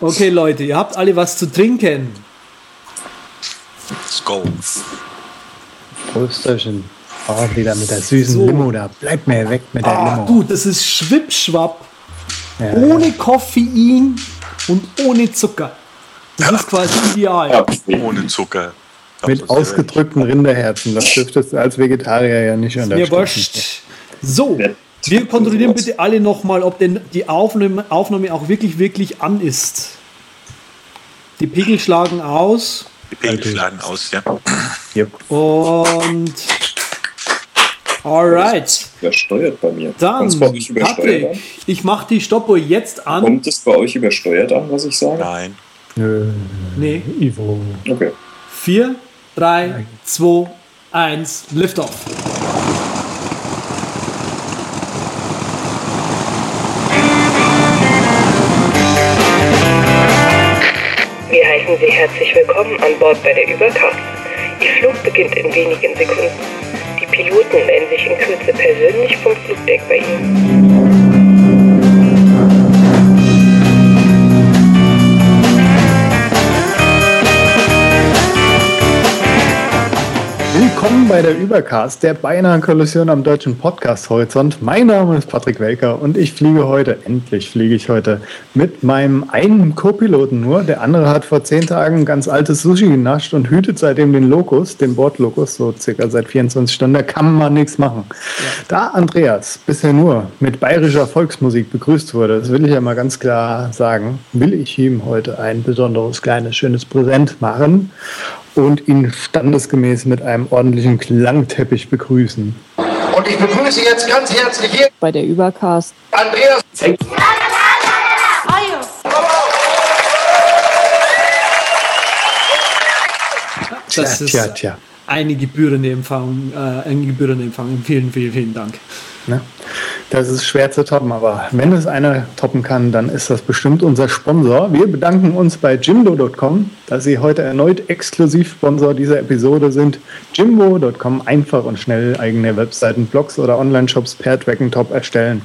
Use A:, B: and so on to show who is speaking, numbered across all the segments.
A: Okay, Leute, ihr habt alle was zu trinken.
B: Let's go.
C: Prösterchen. Oh, wieder mit der süßen
A: So.
C: Limo da. Bleib mir weg mit der
A: Ah,
C: Limo.
A: du, das ist Schwippschwapp.
C: Ja,
A: Ohne Koffein und ohne Zucker. Das ist quasi ideal.
D: Ja,
B: Ohne Zucker.
C: Mit ausgedrückten Rinderherzen. Das dürftest du als Vegetarier ja nicht
A: Mir
C: unterstützen.
A: wurscht. So, wir kontrollieren bitte alle nochmal, ob denn die Aufnahme, Aufnahme auch wirklich, wirklich an ist. Die Pegel schlagen aus
B: Die Pegel schlagen aus, ja.
C: Yep.
A: und alright.
D: Wer steuert bei mir?
A: Dann,
D: übersteuert
A: Patrick,
D: an?
A: ich mache die Stoppuhr jetzt an.
D: Kommt es bei euch übersteuert an, was ich sage?
B: Nein.
C: Nö,
A: Nee,
C: Ivo.
D: Okay.
A: 4, 3, 2, 1, lift
E: Bord bei der Übercast. Ihr Flug beginnt in wenigen Sekunden. Die Piloten melden sich in Kürze persönlich vom Flugdeck bei Ihnen.
C: Willkommen bei der Übercast, der beinahe Kollision am deutschen Podcast-Horizont. Mein Name ist Patrick Welker und ich fliege heute, endlich fliege ich heute, mit meinem einen Co-Piloten nur. Der andere hat vor zehn Tagen ganz altes Sushi genascht und hütet seitdem den Lokus, den Bordlokus, so circa seit 24 Stunden. Da kann man nichts machen. Da Andreas bisher nur mit bayerischer Volksmusik begrüßt wurde, das will ich ja mal ganz klar sagen, will ich ihm heute ein besonderes kleines, schönes Präsent machen und ihn standesgemäß mit einem ordentlichen Klangteppich begrüßen.
F: Und ich begrüße jetzt ganz herzlich hier
G: bei der Übercast.
F: Andreas.
A: Das ist
C: tja, tja.
A: eine gebührende Empfang, äh, ein gebührende Empfang. Vielen, vielen, vielen Dank.
C: Ne? Das ist schwer zu toppen, aber wenn es einer toppen kann, dann ist das bestimmt unser Sponsor. Wir bedanken uns bei jimdo.com, dass sie heute erneut Exklusivsponsor dieser Episode sind. Jimbo.com einfach und schnell eigene Webseiten, Blogs oder Online-Shops per Drag and Top erstellen.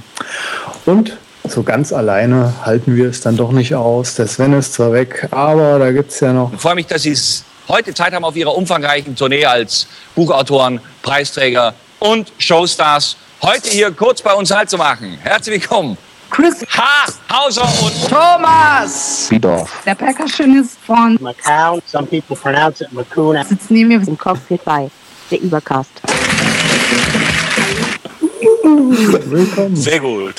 C: Und so ganz alleine halten wir es dann doch nicht aus. Der Sven ist zwar weg, aber da gibt es ja noch
H: Ich freue mich, dass Sie es heute Zeit haben auf Ihrer umfangreichen Tournee als Buchautoren, Preisträger und Showstars. Heute hier kurz bei uns Halt zu machen. Herzlich willkommen.
I: Chris
H: H. Hauser und
I: Thomas. Der Percussionist von
J: Macau. Some people pronounce it Macuna.
I: sitzt neben mir.
G: Im Cockpit bei der Übercast.
C: Willkommen.
B: Sehr gut.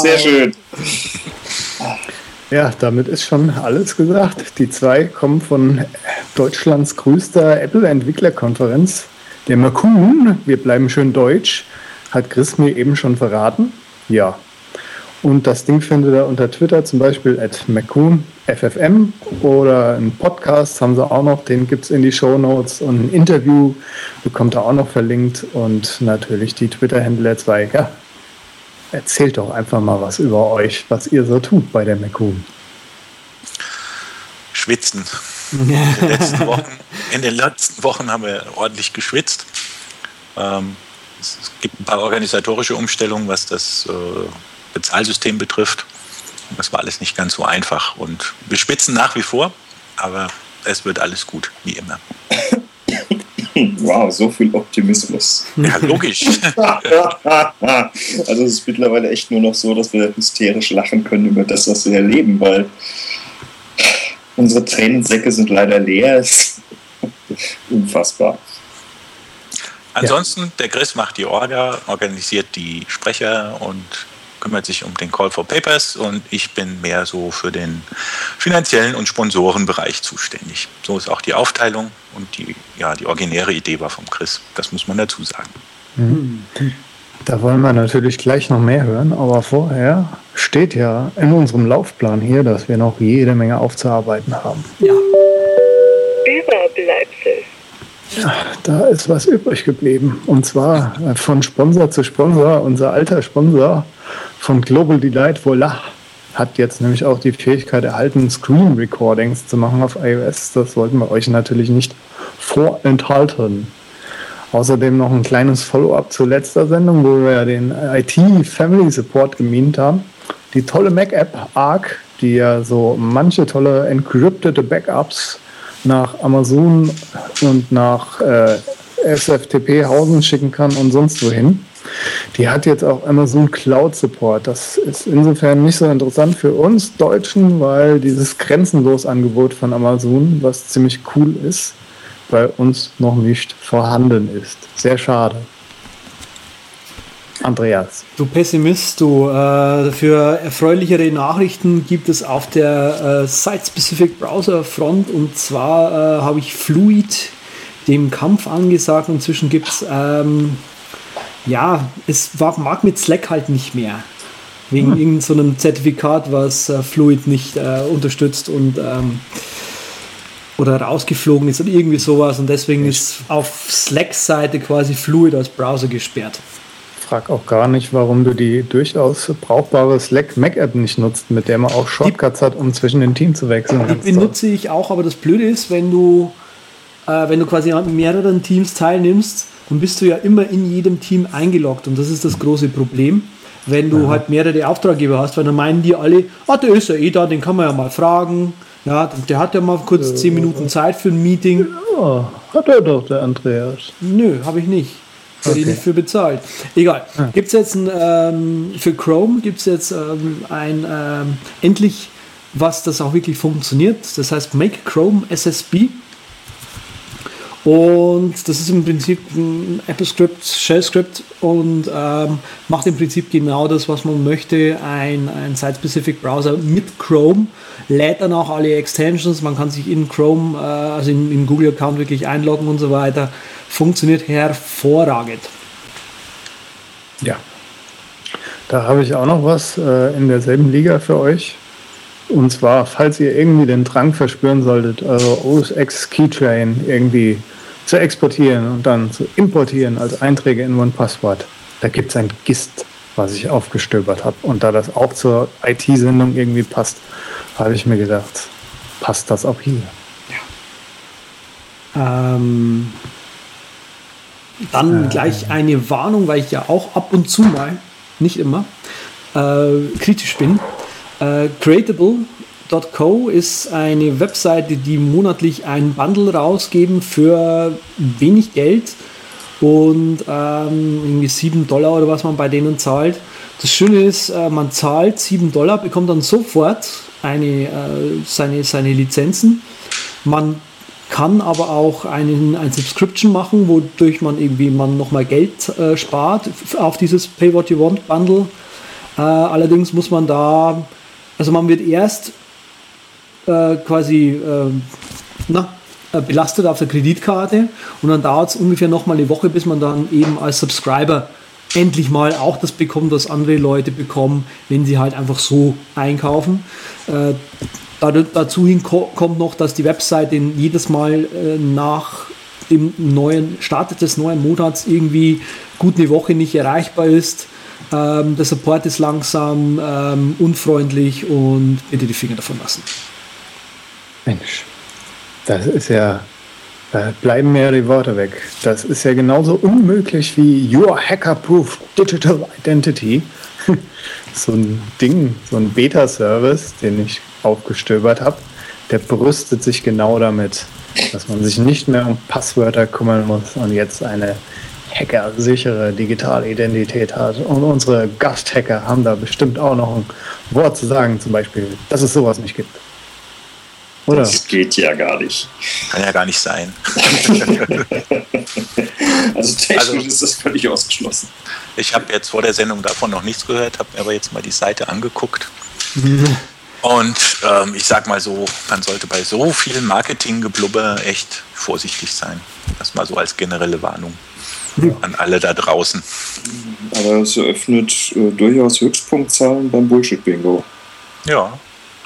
D: Sehr schön.
C: Ja, damit ist schon alles gesagt. Die zwei kommen von Deutschlands größter Apple-Entwicklerkonferenz, der Makun. Wir bleiben schön deutsch. Hat Chris mir eben schon verraten. Ja. Und das Ding findet ihr unter Twitter zum Beispiel at FFM oder einen Podcast haben sie auch noch, den gibt es in die Show Notes und ein Interview bekommt ihr auch noch verlinkt und natürlich die Twitter-Händler zwei. Ja, erzählt doch einfach mal was über euch, was ihr so tut bei der Makun.
B: Schwitzen. In den, letzten Wochen, in den letzten Wochen haben wir ordentlich geschwitzt. Ähm, es gibt ein paar organisatorische Umstellungen, was das äh, Bezahlsystem betrifft. Das war alles nicht ganz so einfach. Und wir schwitzen nach wie vor, aber es wird alles gut, wie immer.
D: Wow, so viel Optimismus.
B: Ja, logisch.
D: also es ist mittlerweile echt nur noch so, dass wir hysterisch lachen können über das, was wir erleben, weil unsere Tränensäcke sind leider leer. Es ist Unfassbar.
B: Ansonsten, der Chris macht die Orga, organisiert die Sprecher und kümmert sich um den Call for Papers und ich bin mehr so für den finanziellen und Sponsorenbereich zuständig. So ist auch die Aufteilung und die, ja, die originäre Idee war vom Chris. Das muss man dazu sagen.
C: Da wollen wir natürlich gleich noch mehr hören, aber vorher steht ja in unserem Laufplan hier, dass wir noch jede Menge aufzuarbeiten haben.
A: Ja,
E: Überbleibsel.
C: Da ist was übrig geblieben. Und zwar äh, von Sponsor zu Sponsor. Unser alter Sponsor von Global Delight, Voila, hat jetzt nämlich auch die Fähigkeit erhalten, Screen Recordings zu machen auf iOS. Das wollten wir euch natürlich nicht vorenthalten. Außerdem noch ein kleines Follow-up zur letzter Sendung, wo wir ja den IT Family Support gemient haben. Die tolle Mac-App Arc die ja so manche tolle encryptete Backups nach Amazon und nach äh, SFTP Hausen schicken kann und sonst wohin. Die hat jetzt auch Amazon Cloud Support. Das ist insofern nicht so interessant für uns Deutschen, weil dieses grenzenlos Angebot von Amazon, was ziemlich cool ist, bei uns noch nicht vorhanden ist. Sehr schade. Andreas.
A: Du Pessimist, du. Äh, für erfreulichere Nachrichten gibt es auf der äh, Site-Specific Browser Front und zwar äh, habe ich Fluid dem Kampf angesagt. Inzwischen gibt es, ähm, ja, es war, mag mit Slack halt nicht mehr. Wegen hm. irgendeinem so Zertifikat, was äh, Fluid nicht äh, unterstützt und ähm, oder rausgeflogen ist oder irgendwie sowas und deswegen ist auf Slack-Seite quasi Fluid als Browser gesperrt
C: frage auch gar nicht, warum du die durchaus brauchbare Slack Mac App nicht nutzt, mit der man auch Shortcuts die, hat, um zwischen den Teams zu wechseln.
A: Die benutze ich auch, aber das Blöde ist, wenn du, äh, wenn du quasi an mehreren Teams teilnimmst, dann bist du ja immer in jedem Team eingeloggt und das ist das große Problem. Wenn du Aha. halt mehrere Auftraggeber hast, weil dann meinen die alle, ah, der ist ja eh da, den kann man ja mal fragen. Ja, der hat ja mal kurz zehn Minuten Zeit für ein Meeting.
C: Ja, hat er doch, der Andreas.
A: Nö, habe ich nicht okay. die nicht für bezahlt. Egal. Ah. Gibt es jetzt ein, ähm, für Chrome gibt es jetzt ähm, ein ähm, endlich was das auch wirklich funktioniert. Das heißt Make Chrome SSB. Und das ist im Prinzip ein Apple-Script, Shell-Script und ähm, macht im Prinzip genau das, was man möchte. Ein, ein Site-Specific Browser mit Chrome lädt dann auch alle Extensions. Man kann sich in Chrome, äh, also im Google-Account wirklich einloggen und so weiter funktioniert hervorragend.
C: Ja. Da habe ich auch noch was äh, in derselben Liga für euch. Und zwar, falls ihr irgendwie den Drang verspüren solltet, eure OS X Keytrain irgendwie zu exportieren und dann zu importieren als Einträge in OnePassword, da gibt es ein GIST, was ich aufgestöbert habe. Und da das auch zur IT-Sendung irgendwie passt, habe ich mir gedacht, passt das auch hier.
A: Ja. Ähm, dann äh. gleich eine Warnung, weil ich ja auch ab und zu mal, nicht immer, äh, kritisch bin. Äh, Creatable.co ist eine Webseite, die monatlich ein Bundle rausgeben für wenig Geld und ähm, irgendwie 7 Dollar oder was man bei denen zahlt. Das Schöne ist, äh, man zahlt 7 Dollar, bekommt dann sofort eine, äh, seine, seine Lizenzen. Man kann aber auch einen, ein Subscription machen, wodurch man irgendwie man nochmal Geld äh, spart auf dieses Pay What You Want Bundle. Äh, allerdings muss man da, also man wird erst äh, quasi äh, na, äh, belastet auf der Kreditkarte und dann dauert es ungefähr nochmal eine Woche, bis man dann eben als Subscriber endlich mal auch das bekommt, was andere Leute bekommen, wenn sie halt einfach so einkaufen. Äh, dazu hin kommt noch, dass die Webseite jedes Mal äh, nach dem neuen Start des neuen Monats irgendwie gut eine Woche nicht erreichbar ist. Ähm, der Support ist langsam, ähm, unfreundlich und bitte die Finger davon lassen.
C: Mensch, das ist ja, da bleiben mir die Worte weg. Das ist ja genauso unmöglich wie Your Hacker-Proof Digital Identity. so ein Ding, so ein Beta-Service, den ich aufgestöbert habe, der brüstet sich genau damit, dass man sich nicht mehr um Passwörter kümmern muss und jetzt eine hackersichere digitale Identität hat. Und unsere Gasthacker haben da bestimmt auch noch ein Wort zu sagen, zum Beispiel, dass es sowas nicht gibt.
D: Oder? Das geht ja gar nicht.
B: Kann ja gar nicht sein.
D: also technisch also, ist das völlig ausgeschlossen.
B: Ich habe jetzt vor der Sendung davon noch nichts gehört, habe mir aber jetzt mal die Seite angeguckt. Und ähm, ich sag mal so, man sollte bei so viel Marketinggeblubber echt vorsichtig sein. Das mal so als generelle Warnung an alle da draußen.
D: Aber es eröffnet äh, durchaus Höchstpunktzahlen beim Bullshit-Bingo.
B: Ja,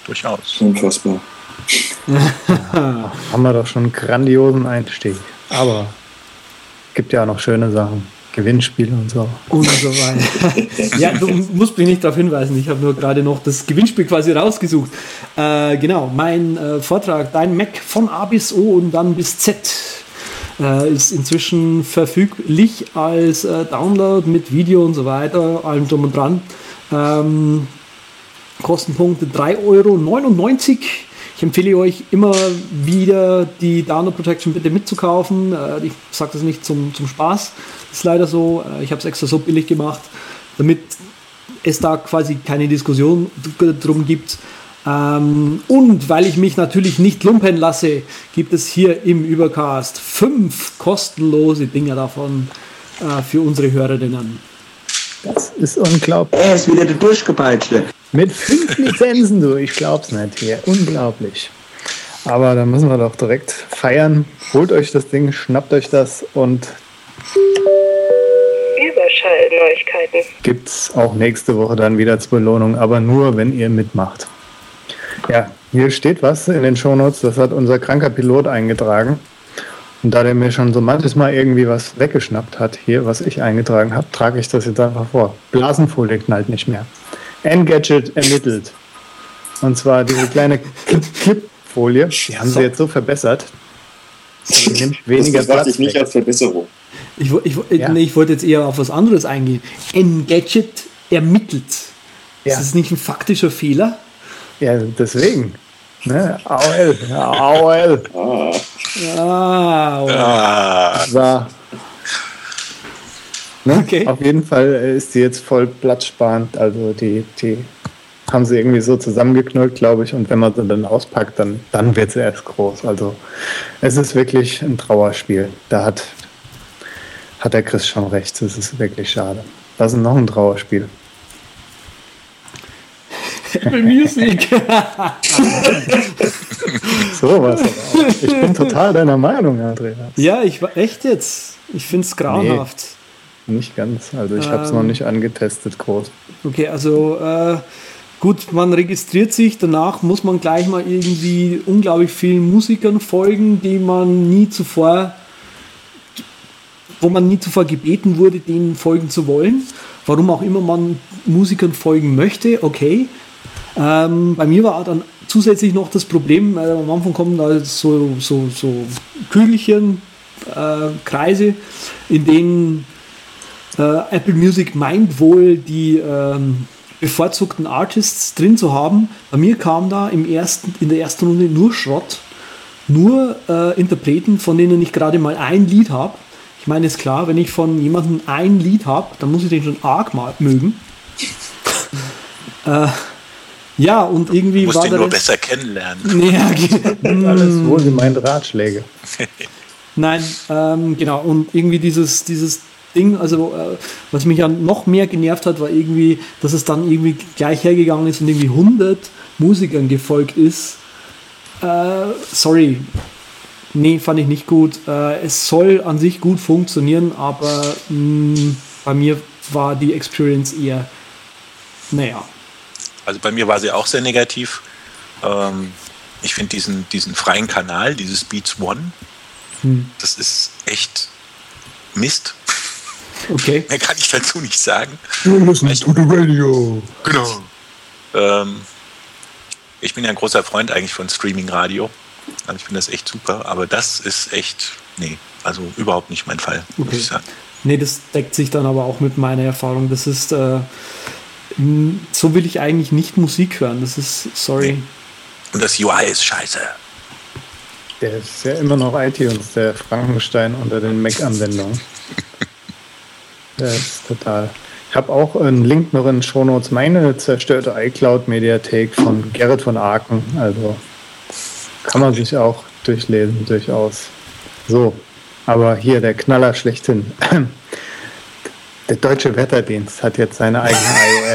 B: durchaus.
D: Unfassbar.
C: Haben wir doch schon einen grandiosen Einstieg. Aber gibt ja auch noch schöne Sachen. Gewinnspiele und so.
A: Und so weiter. ja, du musst mich nicht darauf hinweisen. Ich habe nur gerade noch das Gewinnspiel quasi rausgesucht. Äh, genau, mein äh, Vortrag, dein Mac von A bis O und dann bis Z äh, ist inzwischen verfüglich als äh, Download mit Video und so weiter, allem drum und dran. Ähm, Kostenpunkte 3,99 Euro. Ich empfehle euch immer wieder die Download Protection bitte mitzukaufen. Äh, ich sage das nicht zum, zum Spaß, das ist leider so. Äh, ich habe es extra so billig gemacht, damit es da quasi keine Diskussion drum gibt. Ähm, und weil ich mich natürlich nicht lumpen lasse, gibt es hier im Übercast fünf kostenlose Dinger davon äh, für unsere Hörerinnen.
C: Das ist unglaublich.
J: Er ist wieder der Durchgepeitschte.
C: Mit fünf Lizenzen, du, ich glaub's nicht hier. Unglaublich. Aber da müssen wir doch direkt feiern. Holt euch das Ding, schnappt euch das und
E: Überschallneuigkeiten.
C: Gibt's auch nächste Woche dann wieder zur Belohnung, aber nur, wenn ihr mitmacht. Ja, hier steht was in den Shownotes, das hat unser kranker Pilot eingetragen. Und da der mir schon so manches Mal irgendwie was weggeschnappt hat, hier, was ich eingetragen habe, trage ich das jetzt einfach vor. Blasenfolie knallt nicht mehr. Engadget ermittelt. Und zwar diese kleine Clipfolie, die haben sie jetzt so verbessert.
D: Die nimmt weniger das Platz ich nicht weg. als Verbesserung.
A: Ich, ich, ja. nee, ich wollte jetzt eher auf was anderes eingehen. Engadget ermittelt. Ja. Ist das nicht ein faktischer Fehler?
C: Ja, deswegen. Ne? AOL. AOL. Ah. Ah, ah. So. Ne? Okay. Auf jeden Fall ist sie jetzt voll platzsparend. Also die, die haben sie irgendwie so zusammengeknüllt, glaube ich. Und wenn man sie dann auspackt, dann, dann wird sie erst groß. Also es ist wirklich ein Trauerspiel. Da hat, hat der Chris schon recht. Es ist wirklich schade. Was ist noch ein Trauerspiel?
A: Apple Music.
C: so was. Ich bin total deiner Meinung, Andreas.
A: Ja, ich war echt jetzt. Ich finde es grauenhaft.
C: Nee, nicht ganz. Also ich ähm, habe es noch nicht angetestet groß.
A: Okay, also äh, gut, man registriert sich. Danach muss man gleich mal irgendwie unglaublich vielen Musikern folgen, die man nie zuvor wo man nie zuvor gebeten wurde, denen folgen zu wollen. Warum auch immer man Musikern folgen möchte, okay. Ähm, bei mir war dann zusätzlich noch das Problem, äh, am Anfang kommen da so, so, so Kügelchen, äh, Kreise, in denen äh, Apple Music meint wohl die ähm, bevorzugten Artists drin zu haben. Bei mir kam da im ersten, in der ersten Runde nur Schrott, nur äh, Interpreten, von denen ich gerade mal ein Lied habe. Ich meine, ist klar, wenn ich von jemandem ein Lied habe, dann muss ich den schon arg mal mögen. äh, ja, und irgendwie
B: du musst
A: war
B: ihn nur besser kennenlernen.
C: Ja, alles wohlgemeinte Ratschläge.
A: Nein, ähm, genau. Und irgendwie dieses, dieses also äh, was mich ja noch mehr genervt hat, war irgendwie, dass es dann irgendwie gleich hergegangen ist und irgendwie 100 Musikern gefolgt ist. Äh, sorry, nee, fand ich nicht gut. Äh, es soll an sich gut funktionieren, aber mh, mm, bei mir war die Experience eher, naja,
B: also bei mir war sie auch sehr negativ. Ähm, ich finde diesen, diesen freien Kanal, dieses Beats One, hm. das ist echt Mist.
A: Okay.
B: Mehr kann ich dazu nicht sagen.
C: You listen to the radio.
B: Genau. Ähm, ich bin ja ein großer Freund eigentlich von Streaming-Radio. Also ich finde das echt super, aber das ist echt, nee, also überhaupt nicht mein Fall, okay. muss ich sagen.
A: Nee, das deckt sich dann aber auch mit meiner Erfahrung. Das ist, äh, so will ich eigentlich nicht Musik hören. Das ist, sorry.
B: Und das UI ist scheiße.
C: Der ist ja immer noch iTunes, der Frankenstein unter den Mac-Anwendungen. der ist total. Ich habe auch einen Link noch in den Shownotes, meine zerstörte iCloud-Mediathek von Gerrit von Aken. Also kann man sich auch durchlesen, durchaus. So, aber hier der Knaller schlechthin. Der deutsche Wetterdienst hat jetzt seine eigene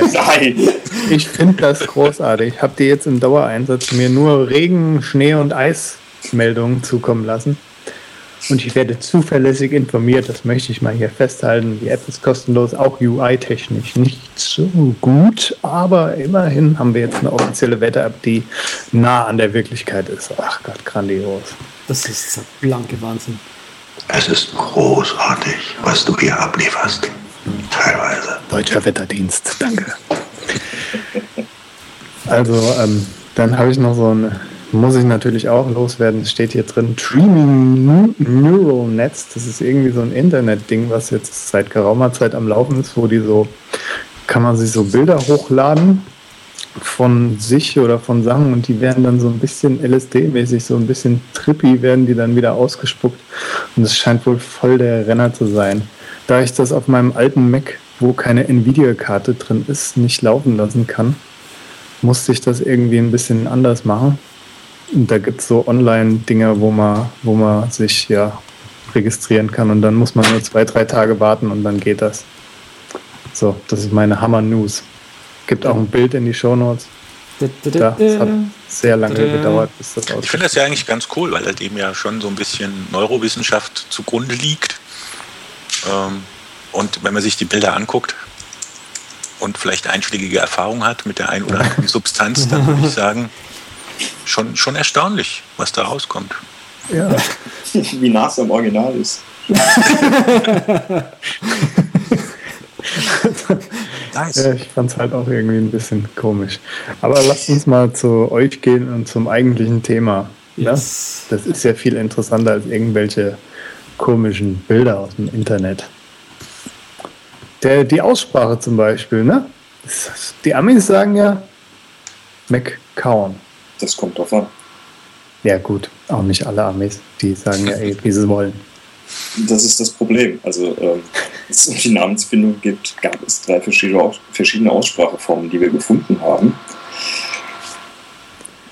C: iOS. Nein! Ich finde das großartig. Ich habe dir jetzt im Dauereinsatz mir nur Regen, Schnee und Eismeldungen zukommen lassen. Und ich werde zuverlässig informiert, das möchte ich mal hier festhalten. Die App ist kostenlos, auch UI-technisch nicht so gut, aber immerhin haben wir jetzt eine offizielle Wetter-App, die nah an der Wirklichkeit ist. Ach Gott, grandios.
A: Das ist blanke Wahnsinn.
B: Es ist großartig, was du hier ablieferst. Teilweise.
C: Deutscher Wetterdienst, danke. Also, ähm, dann habe ich noch so eine, muss ich natürlich auch loswerden, es steht hier drin, Dreaming Neural Nets. Das ist irgendwie so ein Internet-Ding, was jetzt seit geraumer Zeit am Laufen ist, wo die so, kann man sich so Bilder hochladen von sich oder von Sachen und die werden dann so ein bisschen LSD-mäßig, so ein bisschen trippy, werden die dann wieder ausgespuckt. Und es scheint wohl voll der Renner zu sein. Da ich das auf meinem alten Mac, wo keine Nvidia-Karte drin ist, nicht laufen lassen kann, musste ich das irgendwie ein bisschen anders machen. Und da gibt es so Online-Dinger, wo man, wo man sich ja registrieren kann und dann muss man nur zwei, drei Tage warten und dann geht das. So, das ist meine Hammer-News. Gibt auch ein Bild in die Show Notes. Ja, es hat sehr lange gedauert, bis das
B: Ich finde das ja eigentlich ganz cool, weil halt eben ja schon so ein bisschen Neurowissenschaft zugrunde liegt. Ähm, und wenn man sich die Bilder anguckt und vielleicht einschlägige Erfahrungen hat mit der einen oder anderen Substanz, dann würde ich sagen, schon, schon erstaunlich, was da rauskommt.
D: Ja. Wie nah es am Original ist.
C: nice. Ja, ich fand es halt auch irgendwie ein bisschen komisch. Aber lasst uns mal zu euch gehen und zum eigentlichen Thema. Ne? Yes. Das ist ja viel interessanter als irgendwelche komischen Bilder aus dem Internet. Der, die Aussprache zum Beispiel, ne? Die Amis sagen ja McCown.
D: Das kommt drauf an.
C: Ja, gut, auch nicht alle Amis, die sagen ja, ey, wie sie wollen.
D: Das ist das Problem. Also, ähm, es um die Namensfindung gibt, gab es drei verschiedene Ausspracheformen, die wir gefunden haben.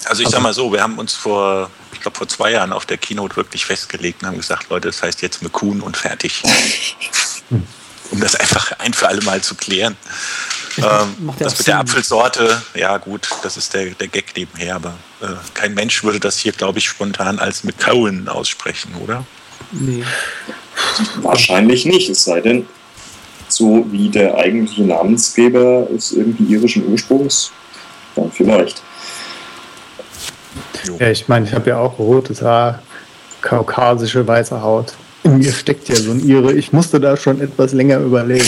B: Also, ich sag mal so, wir haben uns vor, ich glaube, vor zwei Jahren auf der Keynote wirklich festgelegt und haben gesagt, Leute, das heißt jetzt McCoon und fertig. um das einfach ein für alle Mal zu klären. Ähm, das mit der Apfelsorte, ja gut, das ist der, der Gag nebenher, aber äh, kein Mensch würde das hier, glaube ich, spontan als McCowan aussprechen, oder?
D: Nee. Wahrscheinlich nicht, es sei denn, so wie der eigentliche Namensgeber ist irgendwie irischen Ursprungs, dann vielleicht.
C: Ja, ich meine, ich habe ja auch rotes Haar, kaukasische weiße Haut in mir steckt ja so ein Ire. Ich musste da schon etwas länger überlegen.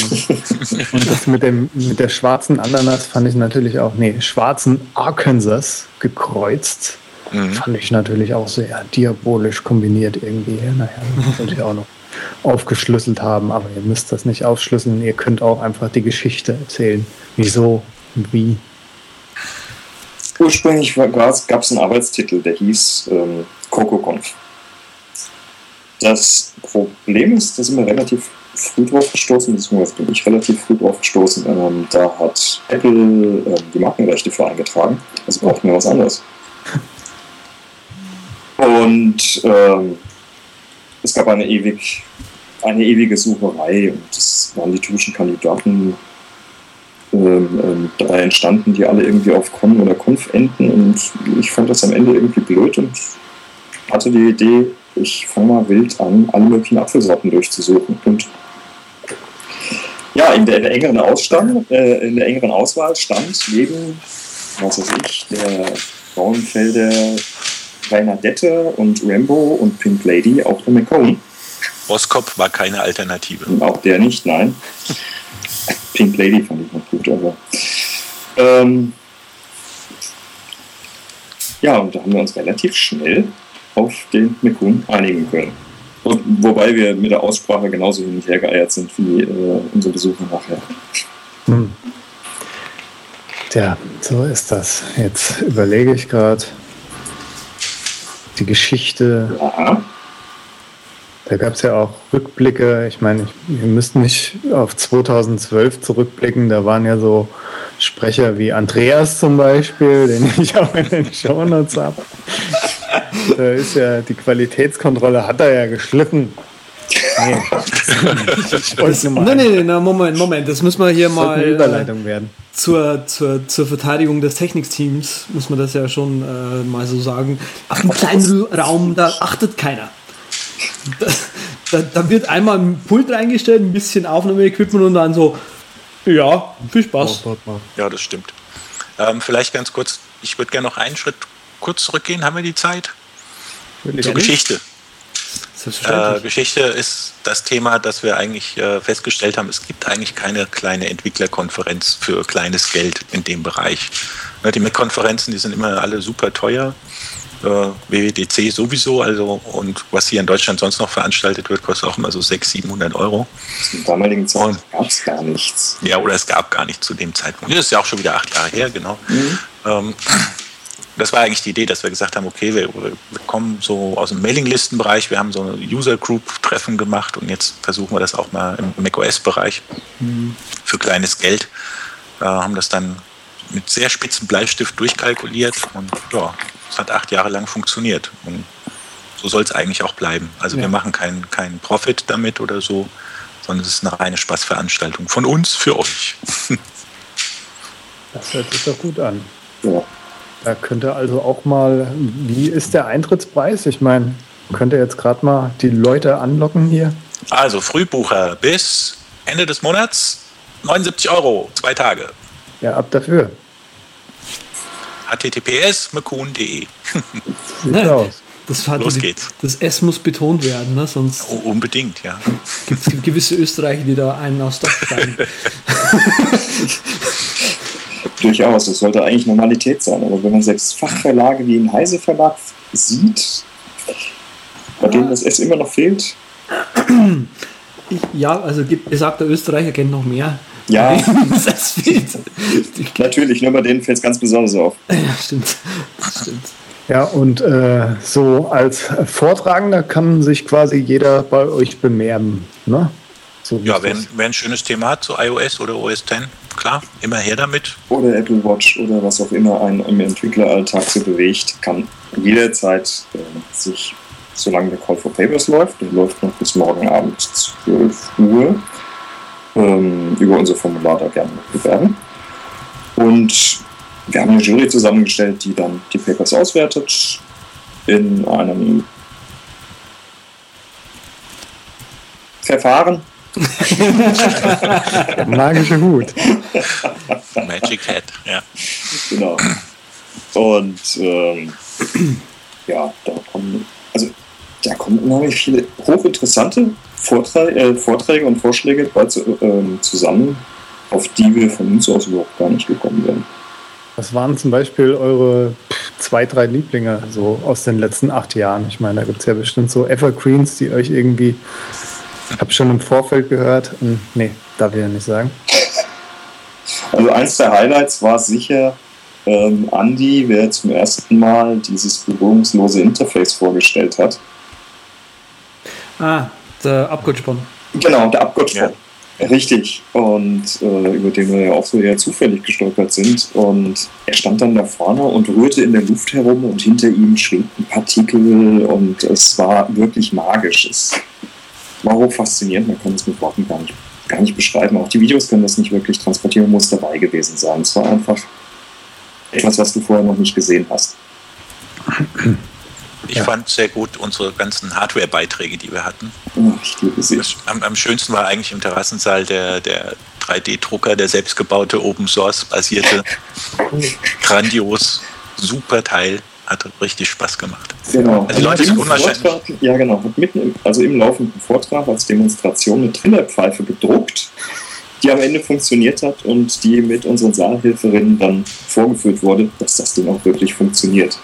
C: Und das mit, dem, mit der schwarzen Ananas fand ich natürlich auch, nee, schwarzen Arkansas gekreuzt. Mhm. Fand ich natürlich auch sehr diabolisch kombiniert irgendwie. Naja, das sollte ich auch noch aufgeschlüsselt haben, aber ihr müsst das nicht aufschlüsseln. Ihr könnt auch einfach die Geschichte erzählen. Wieso und wie.
D: Ursprünglich gab es einen Arbeitstitel, der hieß ähm, CocoConf. Das Problem ist, da sind wir relativ früh drauf gestoßen, beziehungsweise bin ich relativ früh drauf gestoßen. Ähm, da hat Apple ähm, die Markenrechte für eingetragen. Also brauchten wir was anderes. Und ähm, es gab eine, ewig, eine ewige Sucherei und es waren die typischen Kandidaten ähm, ähm, drei entstanden, die alle irgendwie auf Con oder Conf enden und ich fand das am Ende irgendwie blöd und hatte die Idee, ich fange mal wild an, alle möglichen Apfelsorten durchzusuchen. Und ja, in der, in der engeren, Ausstand, äh, in der engeren Auswahl stand neben, was weiß ich, der Braunfelder Reinadette und Rambo und Pink Lady auch der McCone.
B: Boskop war keine Alternative.
D: Auch der nicht, nein. Pink Lady fand ich noch gut, aber. Ähm, ja, und da haben wir uns relativ schnell auf den Mekun einigen können. Und, wobei wir mit der Aussprache genauso hin und her geeiert sind wie äh, unsere Besucher nachher. Hm.
C: Tja, so ist das. Jetzt überlege ich gerade die Geschichte. Ja. Da gab es ja auch Rückblicke. Ich meine, wir müssten nicht auf 2012 zurückblicken. Da waren ja so Sprecher wie Andreas zum Beispiel, den ich auch in den Shownotes habe da ist ja die Qualitätskontrolle hat er ja geschliffen. Nee.
A: nee, nee, nee, Moment, Moment, das muss man hier das mal.
C: Eine Überleitung werden.
A: Zur, zur, zur Verteidigung des Technikteams muss man das ja schon äh, mal so sagen. Auf einem kleinen Raum, da achtet keiner. Da, da, da, wird einmal ein Pult reingestellt, ein bisschen Aufnahmeequipment und dann so, ja, viel Spaß.
B: Ja, das stimmt. Ähm, vielleicht ganz kurz, ich würde gerne noch einen Schritt kurz zurückgehen. Haben wir die Zeit? Zur Geschichte. Äh, Geschichte ist das Thema, das wir eigentlich äh, festgestellt haben. Es gibt eigentlich keine kleine Entwicklerkonferenz für kleines Geld in dem Bereich. Ne, die Mac-Konferenzen, die sind immer alle super teuer. Äh, WWDC sowieso, also und was hier in Deutschland sonst noch veranstaltet wird, kostet auch immer so 600, 700 Euro.
D: Zum damaligen Zeitpunkt gab es gar nichts.
B: Ja, oder es gab gar nichts zu dem Zeitpunkt. Das ist ja auch schon wieder acht Jahre her, genau. Mhm. Ähm, das war eigentlich die Idee, dass wir gesagt haben, okay, wir, wir kommen so aus dem Mailinglistenbereich, wir haben so ein User Group Treffen gemacht und jetzt versuchen wir das auch mal im macOS-Bereich mhm. für kleines Geld. Äh, haben das dann mit sehr spitzen Bleistift durchkalkuliert und ja, es hat acht Jahre lang funktioniert. Und so soll es eigentlich auch bleiben. Also ja. wir machen keinen kein Profit damit oder so, sondern es ist eine reine Spaßveranstaltung von uns für euch.
C: Das hört sich doch gut an. Da könnte also auch mal, wie ist der Eintrittspreis? Ich meine, könnt ihr jetzt gerade mal die Leute anlocken hier?
B: Also Frühbucher bis Ende des Monats 79 Euro, zwei Tage.
C: Ja, ab dafür.
B: https mccoon.de.
A: Das, Los geht's. Das S muss betont werden, ne? sonst.
B: Oh, unbedingt, ja.
A: Gibt es gewisse Österreicher, die da einen aus Dach steigen.
D: Durchaus, das sollte eigentlich Normalität sein. Aber wenn man sechs Fachverlage wie ein Heise Verlag sieht, bei denen das S immer noch fehlt.
A: Ich, ja, also ihr sagt, der Österreicher kennt noch mehr.
D: Ja, das natürlich, nur bei denen fällt es ganz besonders auf.
A: Ja, stimmt. stimmt.
C: Ja, und äh, so als Vortragender kann sich quasi jeder bei euch bemerben. Ne?
B: So ja, wer, wer, ein schönes Thema hat, so iOS oder OS X, klar, immer her damit.
D: Oder Apple Watch oder was auch immer einen im Entwickleralltag so bewegt, kann jederzeit äh, sich, solange der Call for Papers läuft, der läuft noch bis morgen Abend 12 Uhr, ähm, über unser Formular da gerne bewerben. Und wir haben eine Jury zusammengestellt, die dann die Papers auswertet in einem Verfahren.
C: Magischer Hut.
B: Magic Hat, ja.
D: Genau. Und ähm, ja, da kommen, also da kommen unheimlich viele hochinteressante Vorträge, äh, Vorträge und Vorschläge äh, zusammen, auf die wir von uns aus überhaupt gar nicht gekommen wären.
C: Was waren zum Beispiel eure zwei, drei Lieblinge so aus den letzten acht Jahren? Ich meine, da gibt es ja bestimmt so Evergreens, die euch irgendwie, habe schon im Vorfeld gehört, und, nee, darf ich ja nicht sagen.
D: Also eins der Highlights war sicher ähm, Andy, wer zum ersten Mal dieses berührungslose Interface vorgestellt hat.
A: Ah, der Abkürzspon.
D: Genau, der Abkürzspon. Ja. Richtig. Und äh, über den wir ja auch so eher zufällig gestolpert sind. Und er stand dann da vorne und rührte in der Luft herum und hinter ihm schwebten Partikel und es war wirklich magisch. Es war hoch faszinierend, man kann es mit Worten gar nicht, gar nicht beschreiben. Auch die Videos können das nicht wirklich transportieren, muss dabei gewesen sein. Es war einfach etwas, was du vorher noch nicht gesehen hast.
B: Ich ja. fand sehr gut unsere ganzen Hardware-Beiträge, die wir hatten. Am, am, schönsten war eigentlich im Terrassensaal der, der 3D-Drucker, der selbstgebaute Open Source basierte. Grandios, super Teil. Hat richtig Spaß gemacht.
D: Genau. Also die Leute sind unwahrscheinlich. Vortrag, ja, genau. Hat mitten im, also im laufenden Vortrag als Demonstration eine Trillerpfeife gedruckt, die am Ende funktioniert hat und die mit unseren Saalhilferinnen dann vorgeführt wurde, dass das Ding auch wirklich funktioniert.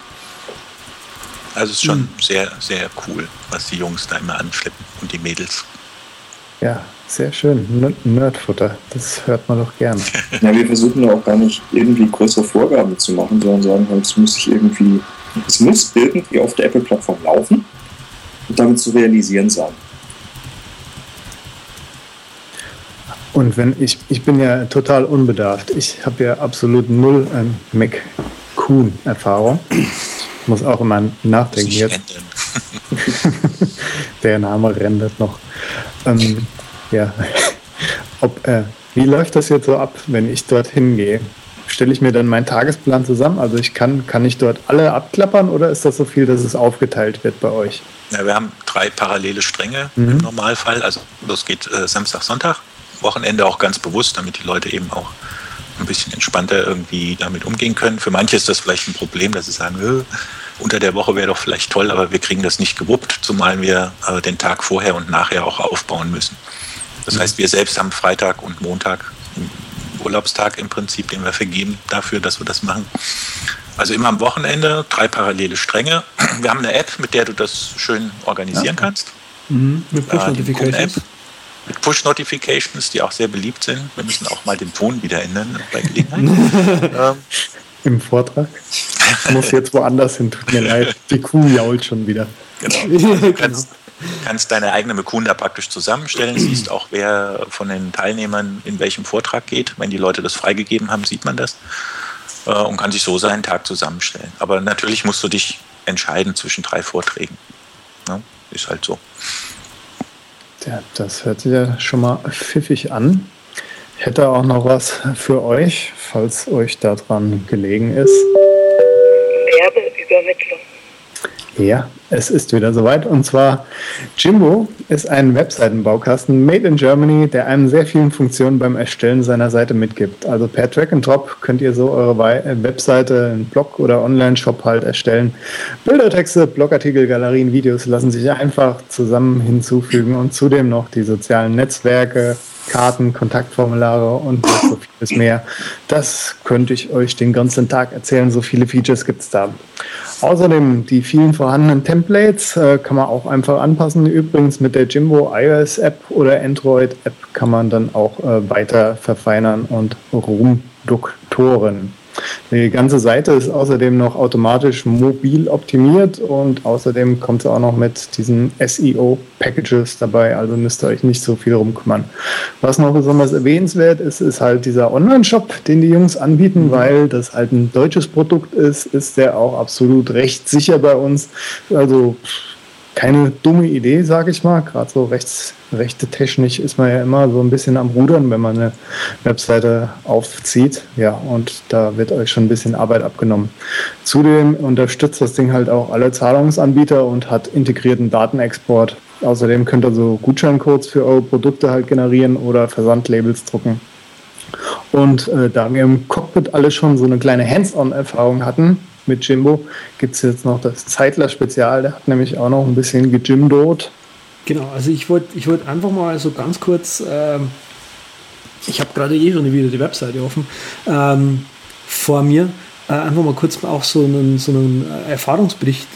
B: Also es ist schon mhm. sehr, sehr cool, was die Jungs da immer anschleppen und die Mädels.
C: Ja, sehr schön. Nerdfutter, das hört man doch gerne.
D: ja, wir versuchen da auch gar nicht irgendwie größere Vorgaben zu machen, sondern sagen halt, es muss sich irgendwie, es muss irgendwie auf der Apple-Plattform laufen und damit zu realisieren sein.
C: Und wenn ich, ich bin ja total unbedarft. Ich habe ja absolut null ähm, Mac Kuhn-Erfahrung muss auch immer nachdenken jetzt. Der Name rendert noch. Ähm, ja. Ob, äh, wie läuft das jetzt so ab, wenn ich dorthin gehe? Stelle ich mir dann meinen Tagesplan zusammen? Also ich kann, kann ich dort alle abklappern oder ist das so viel, dass es aufgeteilt wird bei euch?
B: Ja, wir haben drei parallele Stränge mhm. im Normalfall. Also das geht äh, Samstag, Sonntag, Wochenende auch ganz bewusst, damit die Leute eben auch ein bisschen entspannter irgendwie damit umgehen können. Für manche ist das vielleicht ein Problem, dass sie sagen, äh, unter der Woche wäre doch vielleicht toll, aber wir kriegen das nicht gewuppt, zumal wir äh, den Tag vorher und nachher auch aufbauen müssen. Das heißt, wir selbst haben Freitag und Montag Urlaubstag im Prinzip, den wir vergeben dafür, dass wir das machen. Also immer am Wochenende, drei parallele Stränge. Wir haben eine App, mit der du das schön organisieren ja. kannst.
A: Mhm, mit Push-Notifications.
B: mit Push-Notifications, die auch sehr beliebt sind. Wir müssen auch mal den Ton wieder ändern bei Gelegenheit.
C: ähm, Im Vortrag. Ich muss jetzt woanders hin, tut mir leid. Die Kuh jault schon wieder.
B: Genau. Du kannst, kannst deine eigene Mekunda praktisch zusammenstellen, siehst auch, wer von den Teilnehmern in welchem Vortrag geht. Wenn die Leute das freigegeben haben, sieht man das äh, und kann sich so seinen Tag zusammenstellen. Aber natürlich musst du dich entscheiden zwischen drei Vorträgen. Ja, ist halt so.
C: Ja, das hört sich ja schon mal pfiffig an. Ich hätte auch noch was für euch, falls euch daran gelegen ist. Werbeübermittlung. Ja, es ist wieder soweit. Und zwar Jimbo ist ein Webseitenbaukasten made in Germany, der einem sehr vielen Funktionen beim Erstellen seiner Seite mitgibt. Also per Drag and Drop könnt ihr so eure äh, Webseite, einen Blog oder Online-Shop halt erstellen. Bilder, Texte, Blogartikel, Galerien, Videos lassen sich einfach zusammen hinzufügen und zudem noch die sozialen Netzwerke, Karten, Kontaktformulare und so vieles mehr. Das könnte ich euch den ganzen Tag erzählen. So viele Features gibt es da. Außerdem die vielen vorhandenen Templates äh, kann man auch einfach anpassen. Übrigens mit der Jimbo iOS App oder Android App kann man dann auch äh, weiter verfeinern und rumdoktoren. Die ganze Seite ist außerdem noch automatisch mobil optimiert und außerdem kommt sie auch noch mit diesen SEO-Packages dabei, also müsst ihr euch nicht so viel rumkümmern. Was noch besonders erwähnenswert ist, ist halt dieser Online-Shop, den die Jungs anbieten, mhm. weil das halt ein deutsches Produkt ist, ist der auch absolut recht sicher bei uns. Also keine dumme Idee, sage ich mal. Gerade so rechts, rechte technisch ist man ja immer so ein bisschen am Rudern, wenn man eine Webseite aufzieht. Ja, und da wird euch schon ein bisschen Arbeit abgenommen. Zudem unterstützt das Ding halt auch alle Zahlungsanbieter und hat integrierten Datenexport. Außerdem könnt ihr so Gutscheincodes für eure Produkte halt generieren oder Versandlabels drucken. Und äh, da wir im Cockpit alle schon so eine kleine Hands-on-Erfahrung hatten, mit Jimbo gibt es jetzt noch das Zeitler-Spezial, der hat nämlich auch noch ein bisschen gejimdot.
A: Genau, also ich wollte ich wollt einfach mal so ganz kurz, ähm, ich habe gerade eh schon wieder die Webseite offen, ähm, vor mir, äh, einfach mal kurz auch so einen, so einen Erfahrungsbericht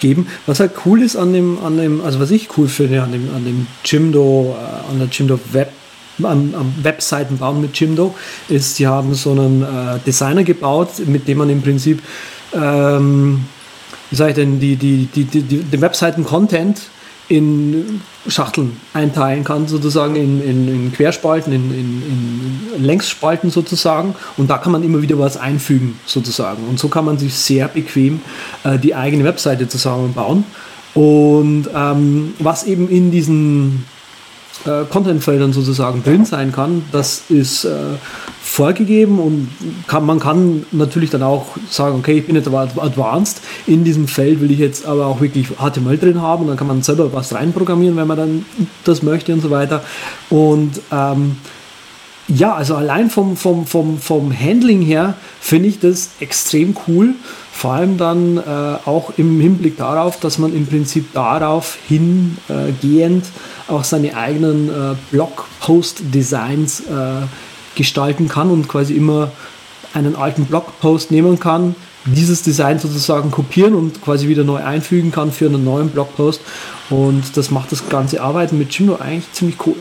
A: geben. Was halt cool ist an dem, an dem, also was ich cool finde an dem, an dem Jimdo, äh, an der Jimdo Web am, am Webseiten bauen mit Jimdo, ist, sie haben so einen äh, Designer gebaut, mit dem man im Prinzip ähm, wie sage ich denn, die, die, die, die, den Webseiten-Content in Schachteln einteilen kann, sozusagen in, in, in Querspalten, in, in, in, Längsspalten sozusagen. Und da kann man immer wieder was einfügen, sozusagen. Und so kann man sich sehr bequem äh, die eigene Webseite zusammenbauen. Und ähm, was eben in diesen äh, Content-Feldern sozusagen drin sein kann, das ist äh, vorgegeben und kann, man kann natürlich dann auch sagen, okay, ich bin jetzt aber advanced, in diesem Feld will ich jetzt aber auch wirklich HTML drin haben und dann kann man selber was reinprogrammieren, wenn man dann das möchte und so weiter. Und ähm, ja, also allein vom, vom, vom, vom Handling her finde ich das extrem cool. Vor allem dann äh, auch im Hinblick darauf, dass man im Prinzip darauf hingehend auch seine eigenen äh, Blogpost-Designs äh, gestalten kann und quasi immer einen alten Blogpost nehmen kann, dieses Design sozusagen kopieren und quasi wieder neu einfügen kann für einen neuen Blogpost. Und das macht das ganze Arbeiten mit Jimdo eigentlich ziemlich cool.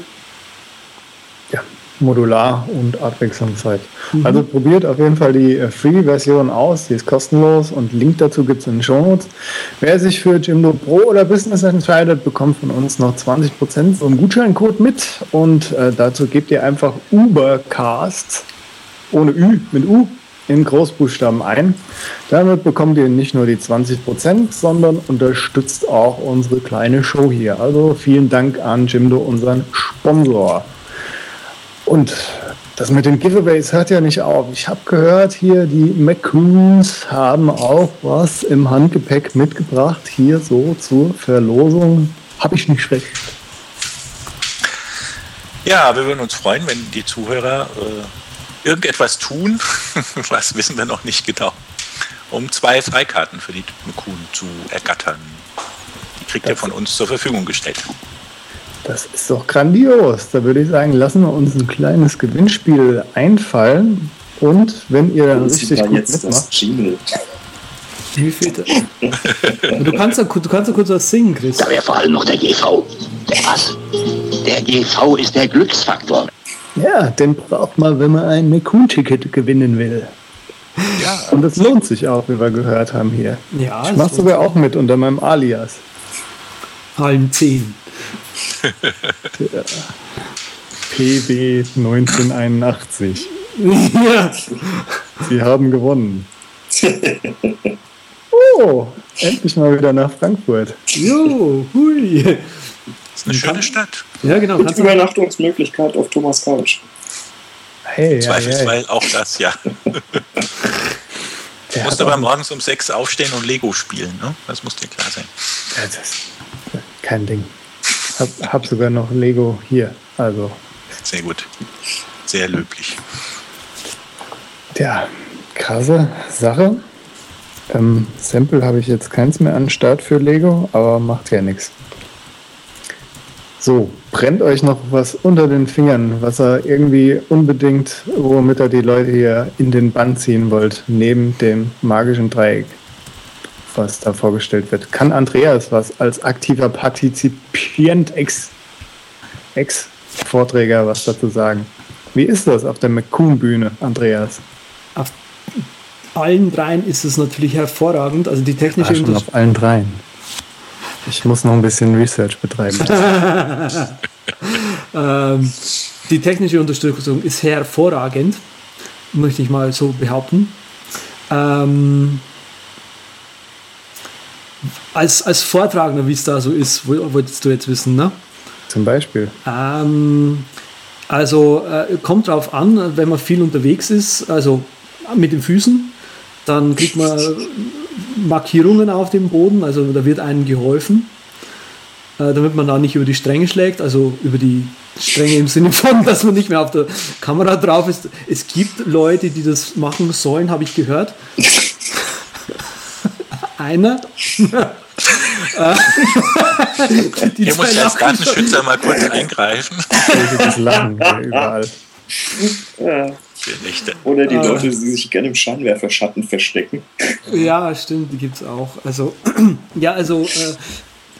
C: Modular und Abwechslungsreich. Mhm. Also probiert auf jeden Fall die äh, Free-Version aus, die ist kostenlos und Link dazu gibt es in den Show Notes. Wer sich für Jimdo Pro oder Business entscheidet, bekommt von uns noch 20% so einen Gutscheincode mit und äh, dazu gebt ihr einfach Ubercast ohne Ü mit U in Großbuchstaben ein. Damit bekommt ihr nicht nur die 20%, sondern unterstützt auch unsere kleine Show hier. Also vielen Dank an Jimdo, unseren Sponsor. Und das mit den Giveaways hört ja nicht auf. Ich habe gehört, hier die McCoons haben auch was im Handgepäck mitgebracht, hier so zur Verlosung. Habe ich nicht schlecht.
B: Ja, wir würden uns freuen, wenn die Zuhörer äh irgendetwas tun, was wissen wir noch nicht genau, um zwei Freikarten für die Kuhn zu ergattern. Die kriegt ihr von uns zur Verfügung gestellt.
C: Das ist doch grandios. Da würde ich sagen, lassen wir uns ein kleines Gewinnspiel einfallen. Und wenn ihr dann richtig gut
D: jetzt mitmacht,
A: Wie fehlt Du kannst ja, du kannst ja kurz was singen, Chris.
K: Da wäre vor allem noch der GV. Der was? Der GV ist der Glücksfaktor.
C: Ja, den braucht man, wenn man ein McCoon-Ticket gewinnen will. Ja. Und das lohnt sich auch, wie wir gehört haben hier.
A: Ja,
C: ich mach sogar auch mit unter meinem Alias.
A: Halm 10.
C: PB 1981.
A: Ja.
C: Sie haben gewonnen. Oh, endlich mal wieder nach Frankfurt.
A: Jo, hui.
B: Das ist eine schöne Stadt.
A: Ja, genau.
D: Und Übernachtungsmöglichkeit auf Thomas Couch.
C: Hey,
B: Zweifelsfall
C: hey.
B: auch das, ja. Du musst aber morgens um sechs aufstehen und Lego spielen, ne? Das muss dir klar sein.
C: Ja, das, kein Ding. Hab, hab sogar noch Lego hier. Also.
B: Sehr gut. Sehr löblich.
C: Ja, krasse Sache. Ähm, Sample habe ich jetzt keins mehr an Start für Lego, aber macht ja nichts. So, brennt euch noch was unter den Fingern, was er irgendwie unbedingt, womit er die Leute hier in den Bann ziehen wollt, neben dem magischen Dreieck, was da vorgestellt wird. Kann Andreas was als aktiver Partizipient, Ex- Ex-Vorträger was dazu sagen? Wie ist das auf der McCoon-Bühne, Andreas?
A: Auf allen dreien ist es natürlich hervorragend. Also die technische
C: Ah, schon auf allen dreien. Ich muss noch ein bisschen Research betreiben.
A: ähm, die technische Unterstützung ist hervorragend, möchte ich mal so behaupten. Ähm, als, als Vortragender, wie es da so ist, wolltest du jetzt wissen, ne?
C: Zum Beispiel.
A: Ähm, also äh, kommt drauf an, wenn man viel unterwegs ist, also mit den Füßen, dann kriegt man Markierungen auf dem Boden, also da wird einem geholfen, äh, damit man da nicht über die Stränge schlägt, also über die Stränge im Sinne von, dass man nicht mehr auf der Kamera drauf ist. Es gibt Leute, die das machen sollen, habe ich gehört. Einer.
B: die Hier muss ich als Datenschützer mal kurz eingreifen.
C: Das Lachen überall.
D: Ja. Oder die Leute, die sich gerne im Scheinwerferschatten verstecken.
A: Ja, stimmt, die gibt es auch. Also, ja, also äh,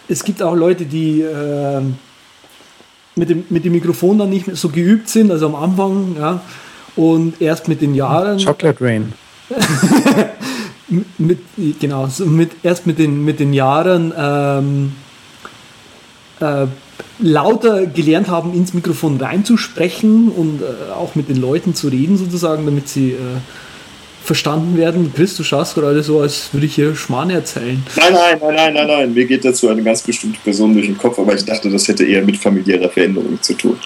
A: es gibt auch Leute, die äh, mit, dem, mit dem Mikrofon dann nicht mehr so geübt sind, also am Anfang, ja, und erst mit den Jahren.
C: Chocolate Rain.
A: Mit, genau, so mit, erst mit den, mit den Jahren ähm, äh, lauter gelernt haben, ins Mikrofon reinzusprechen und äh, auch mit den Leuten zu reden, sozusagen, damit sie äh, verstanden werden. Chris, du schaust gerade so, als würde ich hier Schmarrn erzählen.
D: Nein, nein, nein, nein, nein, nein. Mir geht dazu eine ganz bestimmte Person durch den Kopf, aber ich dachte, das hätte eher mit familiärer Veränderung zu tun.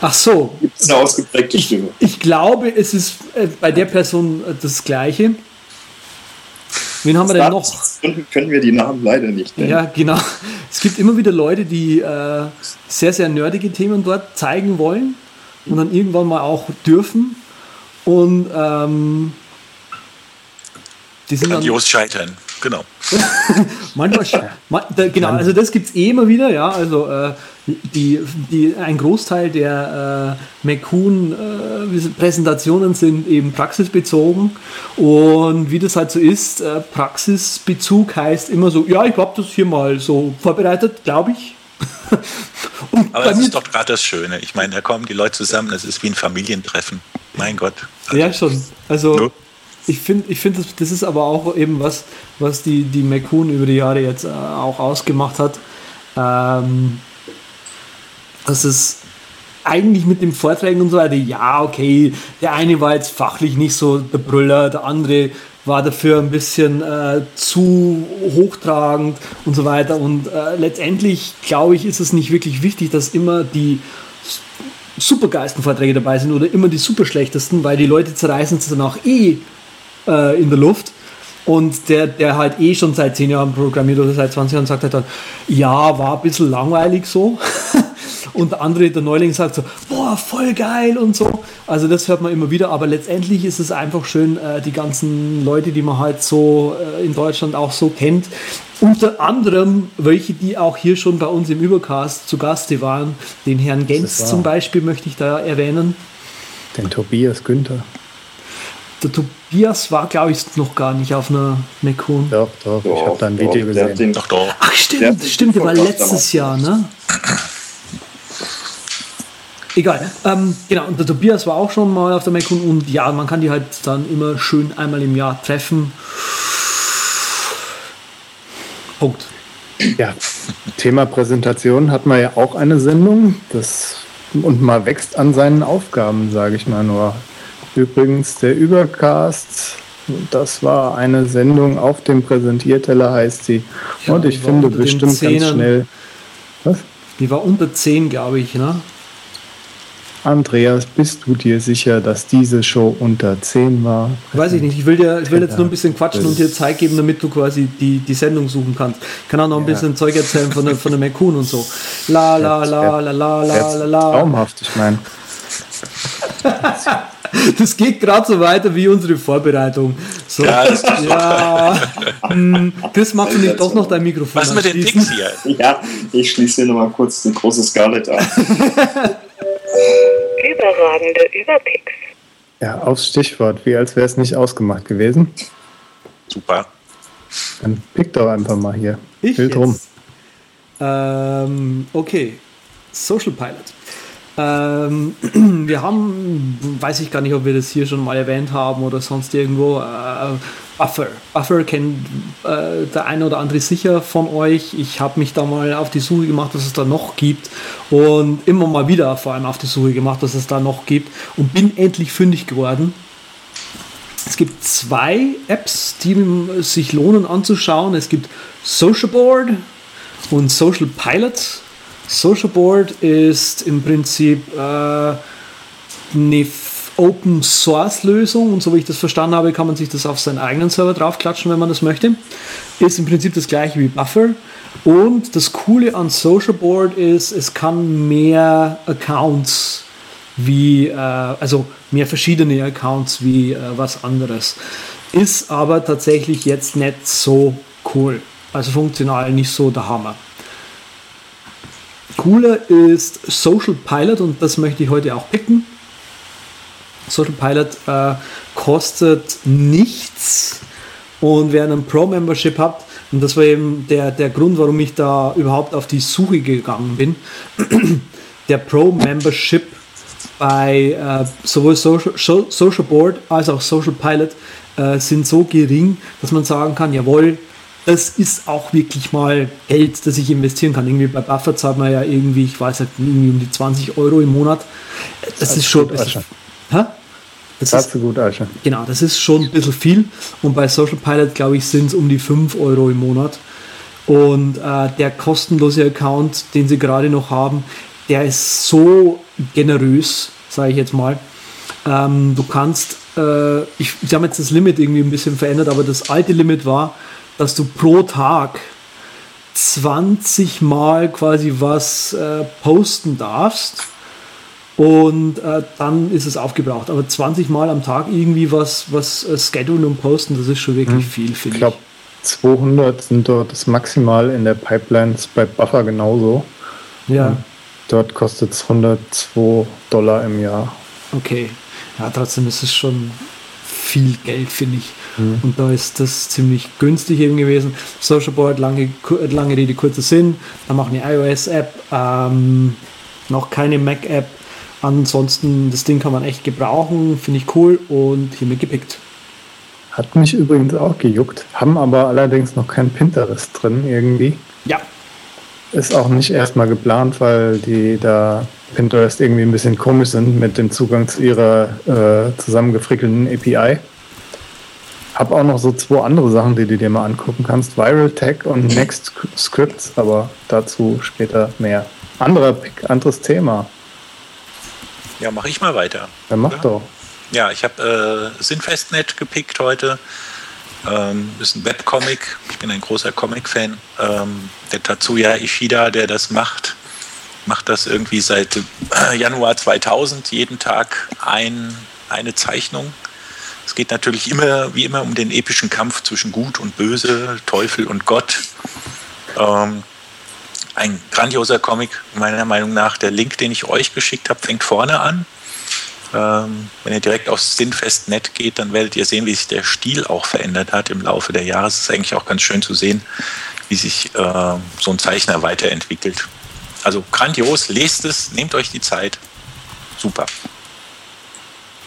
A: Ach so.
D: Gibt es eine ausgeprägte Stimme?
A: Ich glaube, es ist äh, bei der Person äh, das Gleiche. Wen haben wir denn noch?
D: Können wir die Namen leider nicht nennen.
A: Ja, genau. Es gibt immer wieder Leute, die äh, sehr, sehr nerdige Themen dort zeigen wollen und dann irgendwann mal auch dürfen. Und ähm, die sind
B: Grandios scheitern, genau.
A: manchmal, man, da, genau, also das gibt es eh immer wieder, ja. Also äh, die, die, ein Großteil der äh, McCoon-Präsentationen äh, sind eben praxisbezogen. Und wie das halt so ist, äh, Praxisbezug heißt immer so, ja, ich habe das hier mal so vorbereitet, glaube ich.
B: Aber das ist doch gerade das Schöne. Ich meine, da kommen die Leute zusammen, das ist wie ein Familientreffen. Mein Gott.
A: Also, ja, schon. Also no. Ich finde, ich find, das, das ist aber auch eben was, was die, die McCoon über die Jahre jetzt äh, auch ausgemacht hat. Ähm, dass es eigentlich mit den Vorträgen und so weiter, ja, okay, der eine war jetzt fachlich nicht so der Brüller, der andere war dafür ein bisschen äh, zu hochtragend und so weiter. Und äh, letztendlich, glaube ich, ist es nicht wirklich wichtig, dass immer die supergeilsten Vorträge dabei sind oder immer die super schlechtesten, weil die Leute zerreißen es dann auch eh äh, in der Luft. Und der, der halt eh schon seit 10 Jahren programmiert oder seit 20 Jahren sagt halt dann, ja, war ein bisschen langweilig so. und der andere, der Neuling, sagt so, boah, voll geil und so. Also das hört man immer wieder, aber letztendlich ist es einfach schön, äh, die ganzen Leute, die man halt so äh, in Deutschland auch so kennt, unter anderem welche, die auch hier schon bei uns im Übercast zu Gaste waren, den Herrn Gens zum Beispiel möchte ich da erwähnen.
C: Den Tobias Günther.
A: Der Tobias war, glaube ich, noch gar nicht auf einer McCone.
C: Doch, doch, ich habe da ein
D: Doch,
C: Video
D: der
C: gesehen.
D: den-
B: Doch, doch.
A: Ach,
D: Der
A: stimmt,
D: hat
A: stimmt, der war letztes Jahr, ne? Egal. Ähm, genau, und der Tobias war auch schon mal auf der McCone und ja, man kann die halt dann immer schön einmal im Jahr treffen. Punkt.
C: Ja, Thema Präsentation hat man ja auch eine Sendung. Das, und man wächst an seinen Aufgaben, sage ich mal nur. Übrigens, der Übercast, das war eine Sendung auf dem Präsentierteller, heißt sie.
A: Ja,
C: und ich finde bestimmt ganz schnell. Was?
A: Die war unter 10, glaube ich, ne?
C: Andreas, bist du dir sicher, dass diese Show unter 10 war?
A: Weiß ich nicht. Ich will, dir, ich will jetzt nur ein bisschen quatschen und dir Zeit geben, damit du quasi die, die Sendung suchen kannst. Ich kann auch noch ein
C: Ja.
A: bisschen Zeug erzählen von der, von der McCoon und so. La la la la la la la la.
C: Traumhaft, ich meine.
A: Das geht gerade so weiter wie unsere Vorbereitung. So,
B: Ja, das ist
A: ja. Hm, Chris, magst du nicht doch noch dein Mikrofon
B: Was mit den? Dicks hier?
D: Ja, ich schließe hier nochmal kurz die große Scarlett an.
E: Überragende Überpicks.
C: Ja, aufs Stichwort, wie als wäre es nicht ausgemacht gewesen.
B: Super.
C: Dann pick doch einfach mal hier.
A: Ich
C: Wild
A: jetzt.
C: rum.
A: Ähm, okay. Social Pilot. Ähm, wir haben, weiß ich gar nicht, ob wir das hier schon mal erwähnt haben oder sonst irgendwo, äh, Buffer. Buffer kennt äh, der eine oder andere sicher von euch. Ich habe mich da mal auf die Suche gemacht, was es da noch gibt und immer mal wieder vor allem auf die Suche gemacht, was es da noch gibt und bin endlich fündig geworden. Es gibt zwei Apps, die sich lohnen anzuschauen. Es gibt Social Board und Social Pilot. Social Board ist im Prinzip äh, eine Open Source Lösung und so wie ich das verstanden habe, kann man sich das auf seinen eigenen Server draufklatschen, wenn man das möchte. Ist im Prinzip das gleiche wie Buffer. Und das Coole an Social Board ist, es kann mehr Accounts wie, äh, also mehr verschiedene Accounts wie äh, was anderes. Ist aber tatsächlich jetzt nicht so cool. Also funktional nicht so der Hammer. Cooler ist Social Pilot und das möchte ich heute auch picken. Social Pilot äh, kostet nichts und wer einen Pro-Membership habt, und das war eben der, der Grund, warum ich da überhaupt auf die Suche gegangen bin, der Pro-Membership bei äh, sowohl Social, So- Social Board als auch Social Pilot äh, sind so gering, dass man sagen kann, jawohl, das ist auch wirklich mal Geld, das ich investieren kann. Irgendwie bei Buffer zahlt man ja irgendwie, ich weiß nicht, irgendwie um die 20 Euro im Monat. Das, ist schon. Das hä? Das
C: Das
A: ist,
C: du gut, Asche.
A: Genau, das ist schon ein bisschen viel. Und bei Social Pilot, glaube ich, sind es um die 5 Euro im Monat. Und äh, der kostenlose Account, den sie gerade noch haben, der ist so generös, sage ich jetzt mal. Ähm, du kannst, äh, ich, sie haben jetzt das Limit irgendwie ein bisschen verändert, aber das alte Limit war, dass du pro Tag 20 Mal quasi was äh, posten darfst und äh, dann ist es aufgebraucht. Aber 20 Mal am Tag irgendwie was, was äh, schedulen und posten, das ist schon wirklich viel,
C: Ich
A: finde ich.
C: glaube, 200 sind dort das Maximal in der Pipeline, ist bei Buffer genauso.
A: Ja,
C: Dort kostet es 102 Dollar im Jahr.
A: okay. Ja, trotzdem ist es schon viel Geld, finde ich. Und da ist das ziemlich günstig eben gewesen. Social Board, lange, lange Rede, kurzer Sinn. Dann machen eine iOS-App, ähm, noch keine Mac-App. Ansonsten, das Ding kann man echt gebrauchen, finde ich cool und hiermit gepickt.
C: Hat mich übrigens auch gejuckt, haben aber allerdings noch kein Pinterest drin irgendwie.
A: Ja,
C: Ist auch nicht erstmal geplant, weil die da Pinterest irgendwie ein bisschen komisch sind mit dem Zugang zu ihrer äh, zusammengefrickelten API. Hab auch noch so zwei andere Sachen, die du dir mal angucken kannst. Viral Tech und Next Scripts, aber dazu später mehr. Anderer Pick, anderes Thema.
B: Ja, mache ich mal weiter.
C: Dann mach
B: Ja.
C: doch.
B: Ja, ich habe äh, Sinfestnet gepickt heute. Ähm, ist ein Webcomic. Ich bin ein großer Comic-Fan. Ähm, der Tatsuya Ishida, der das macht, macht das irgendwie seit äh, Januar 2000 jeden Tag ein, eine Zeichnung. Es geht natürlich immer, wie immer, um den epischen Kampf zwischen Gut und Böse, Teufel und Gott. Ähm, ein grandioser Comic, meiner Meinung nach. Der Link, den ich euch geschickt habe, fängt vorne an. Ähm, wenn ihr direkt aufs Sinfest.net geht, dann werdet ihr sehen, wie sich der Stil auch verändert hat im Laufe der Jahre. Es ist eigentlich auch ganz schön zu sehen, wie sich äh, so ein Zeichner weiterentwickelt. Also grandios, lest es, nehmt euch die Zeit. Super.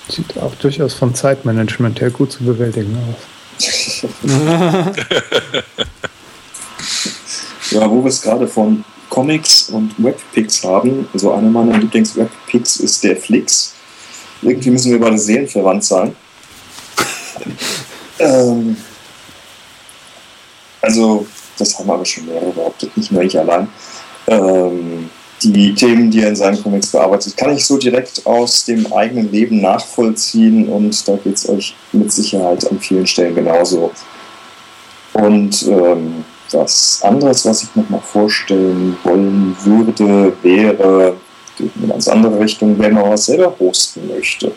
C: Sieht auch durchaus vom Zeitmanagement her gut zu bewältigen aus.
D: ja, wo wir es gerade von Comics und Webpics haben, also einer meiner Lieblings-Webpics ist der Flix. Irgendwie müssen wir beide seelenverwandt sein. ähm, also, das haben aber schon mehrere behauptet, nicht nur ich allein. Ähm, die Themen, die er in seinen Comics bearbeitet, kann ich so direkt aus dem eigenen Leben nachvollziehen und da geht es euch mit Sicherheit an vielen Stellen genauso. Und ähm, was anderes, was ich noch mal vorstellen wollen würde, wäre in eine ganz andere Richtung, wenn man was selber hosten möchte.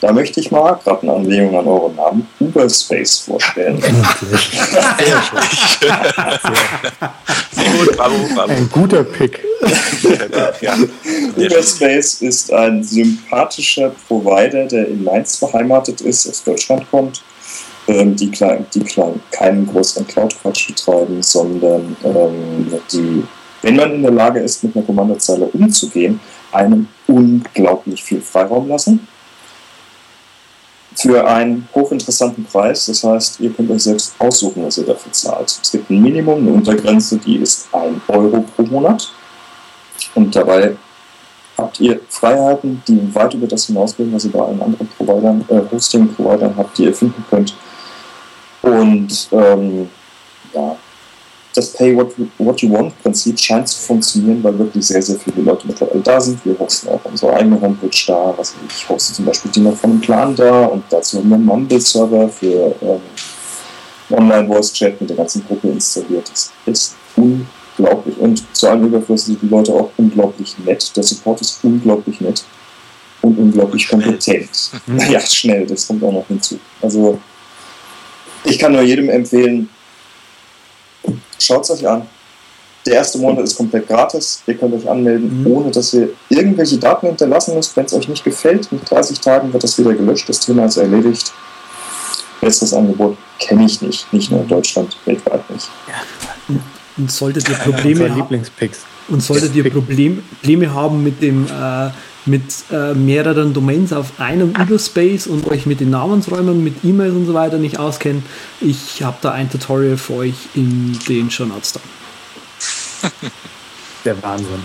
D: Da möchte ich mal, gerade eine Anlehnung an euren Namen, Uberspace vorstellen.
C: Ein guter Pick.
D: ja. Uberspace ist ein sympathischer Provider, der in Mainz beheimatet ist, aus Deutschland kommt, ähm, die, klein, die klein, keinen größeren Cloud-Quatsch betreiben, sondern ähm, die, wenn man in der Lage ist, mit einer Kommandozeile umzugehen, einem unglaublich viel Freiraum lassen für einen hochinteressanten Preis. Das heißt, ihr könnt euch selbst aussuchen, was ihr dafür zahlt. Es gibt ein Minimum, eine Untergrenze, die ist 1 Euro pro Monat. Und dabei habt ihr Freiheiten, die weit über das hinausgehen, was ihr bei allen anderen Providern, äh, Hosting-Providern habt, die ihr finden könnt. Und ähm, ja, das Pay What, what You Want Prinzip scheint zu funktionieren, weil wirklich sehr, sehr viele Leute mittlerweile da sind. Wir hosten auch unsere eigene Homepage da. Was ich hoste zum Beispiel die noch von einem Plan da und dazu haben wir einen Mumble-Server für ähm, Online-Voice-Chat mit der ganzen Gruppe installiert. Das ist unglaublich und zu allem Überfluss sind die Leute auch unglaublich nett. Der Support ist unglaublich nett und unglaublich kompetent. ja, schnell, das kommt auch noch hinzu. Also ich kann nur jedem empfehlen, Schaut es euch an. Der erste Monat ist komplett gratis. Ihr könnt euch anmelden, mhm. ohne dass ihr irgendwelche Daten hinterlassen müsst. Wenn es euch nicht gefällt, mit 30 Tagen wird das wieder gelöscht. Das Thema ist erledigt. Besseres Angebot kenne ich nicht. Nicht nur in Deutschland, weltweit nicht.
A: Ja. Und solltet ihr Probleme haben, und solltet ihr Probleme haben mit dem äh, mit äh, mehreren Domains auf einem Überspace und euch mit den Namensräumen, mit E-Mails und so weiter nicht auskennt, ich habe da ein Tutorial für euch in den Show Notes da.
C: Der Wahnsinn.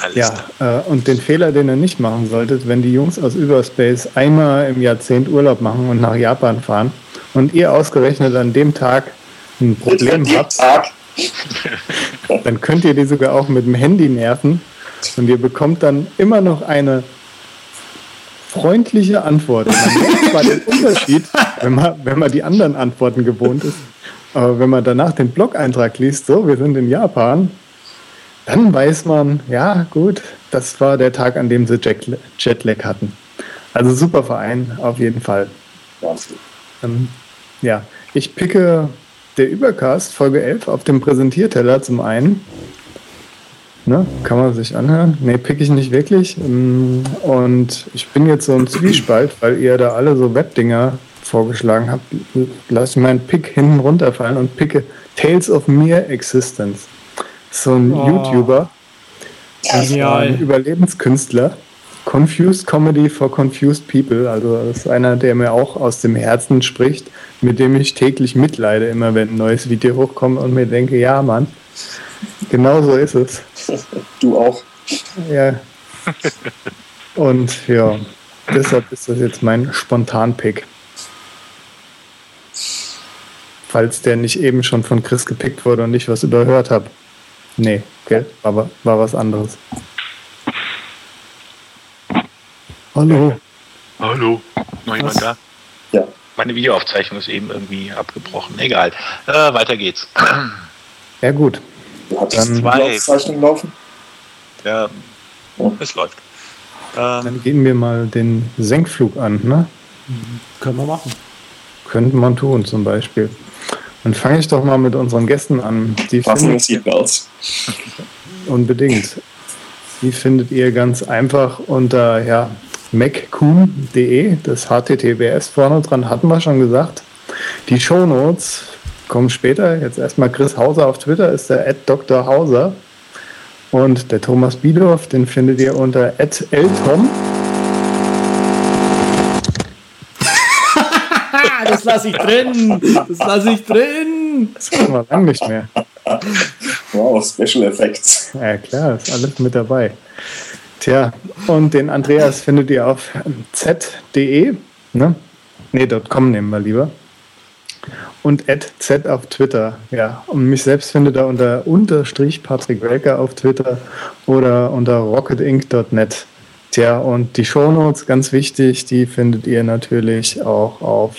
C: Alles ja, äh, und den Fehler, den ihr nicht machen solltet, wenn die Jungs aus Überspace einmal im Jahrzehnt Urlaub machen und nach Japan fahren und ihr ausgerechnet an dem Tag ein Problem habt, dann könnt ihr die sogar auch mit dem Handy nerven und ihr bekommt dann immer noch eine freundliche Antwort. Man merkt zwar den Unterschied, wenn man, wenn man die anderen Antworten gewohnt ist. Aber wenn man danach den Blog-Eintrag liest, so, wir sind in Japan, dann weiß man, ja, gut, das war der Tag, an dem sie Jetlag hatten. Also super Verein, auf jeden Fall. Ähm, ja, ich picke der Übercast Folge 11 auf dem Präsentierteller zum einen Ne? Kann man sich anhören? Ne, pick ich nicht wirklich. Mm, und ich bin jetzt so ein Zwiespalt, weil ihr da alle so Webdinger vorgeschlagen habt. Lass ich meinen Pick hinten runterfallen und picke Tales of Mere Existence. So ein oh. YouTuber. Ein Überlebenskünstler. Confused Comedy for Confused People. Also das ist einer, der mir auch aus dem Herzen spricht, mit dem ich täglich mitleide, immer wenn ein neues Video hochkommt und mir denke, ja Mann, Genau so ist es.
D: Du auch.
C: Ja. Und ja, deshalb ist das jetzt mein Spontan-Pick. Falls der nicht eben schon von Chris gepickt wurde und ich was überhört habe. Nee, gell? War, war was anderes. Hallo.
B: Hallo. Noch jemand was? da?
D: Ja.
B: Meine Videoaufzeichnung ist eben irgendwie abgebrochen. Egal. Äh, weiter geht's.
C: Ja, gut.
D: Du hattest dann zwei Aufzeichnungen laufen?
B: Ja, oh. es läuft.
C: Ähm, dann gehen wir mal den Senkflug an, ne?
A: Können wir machen.
C: Könnte man tun, zum Beispiel. Dann fange ich doch mal mit unseren Gästen an.
D: Die Passen Seatbelts.
C: Unbedingt. Die findet ihr ganz einfach unter ja, maccoon.de. Das HTTPS vorne dran hatten wir schon gesagt. Die Shownotes kommen später. Jetzt erstmal Chris Hauser auf Twitter ist der Dr. Hauser. Und der Thomas Biedorf, den findet ihr unter @eltom.
A: Das lasse ich drin. Das lasse ich drin.
C: Das können wir lange nicht mehr.
D: Wow, Special Effects.
C: Ja klar, ist alles mit dabei. Tja, und den Andreas findet ihr auf z.de. Ne? Ne, .com nehmen wir lieber. Und z auf Twitter. Ja, und mich selbst findet ihr unter unterstrich Patrick Welker auf Twitter oder unter rocketinc.net. Tja, und die Shownotes, ganz wichtig, die findet ihr natürlich auch auf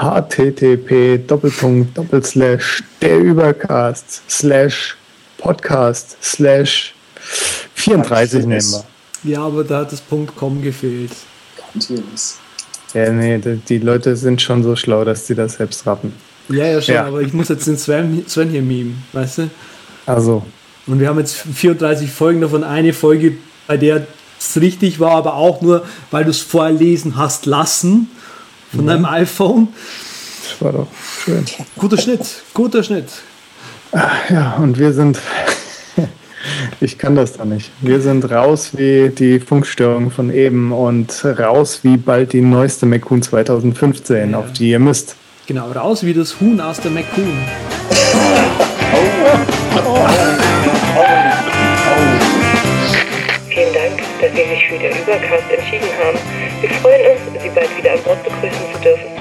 C: http doppelpunkt doppelslash der Übercast slash Podcast slash 34 nehmen wir.
A: Ja, aber da hat das Punkt .com gefehlt.
C: Ja, nee, die Leute sind schon so schlau, dass sie das selbst rappen.
A: Ja, ja, schon, ja. aber ich muss jetzt den Sven, Sven hier mimen, weißt du?
C: Also.
A: Und wir haben jetzt 34 Folgen, davon eine Folge, bei der es richtig war, aber auch nur, weil du es vorlesen hast lassen von ja. deinem iPhone.
C: Das war doch schön.
A: Guter Schnitt, guter Schnitt.
C: Ja, und wir sind, ich kann das doch nicht. Wir sind raus wie die Funkstörung von eben und raus wie bald die neueste McCoon 2015, ja. auf die ihr müsst.
A: Genau, raus wie das Huhn aus der McCoon.
E: Vielen Dank, dass Sie sich für den Übercast entschieden haben. Wir freuen uns, Sie bald wieder an Bord begrüßen zu dürfen.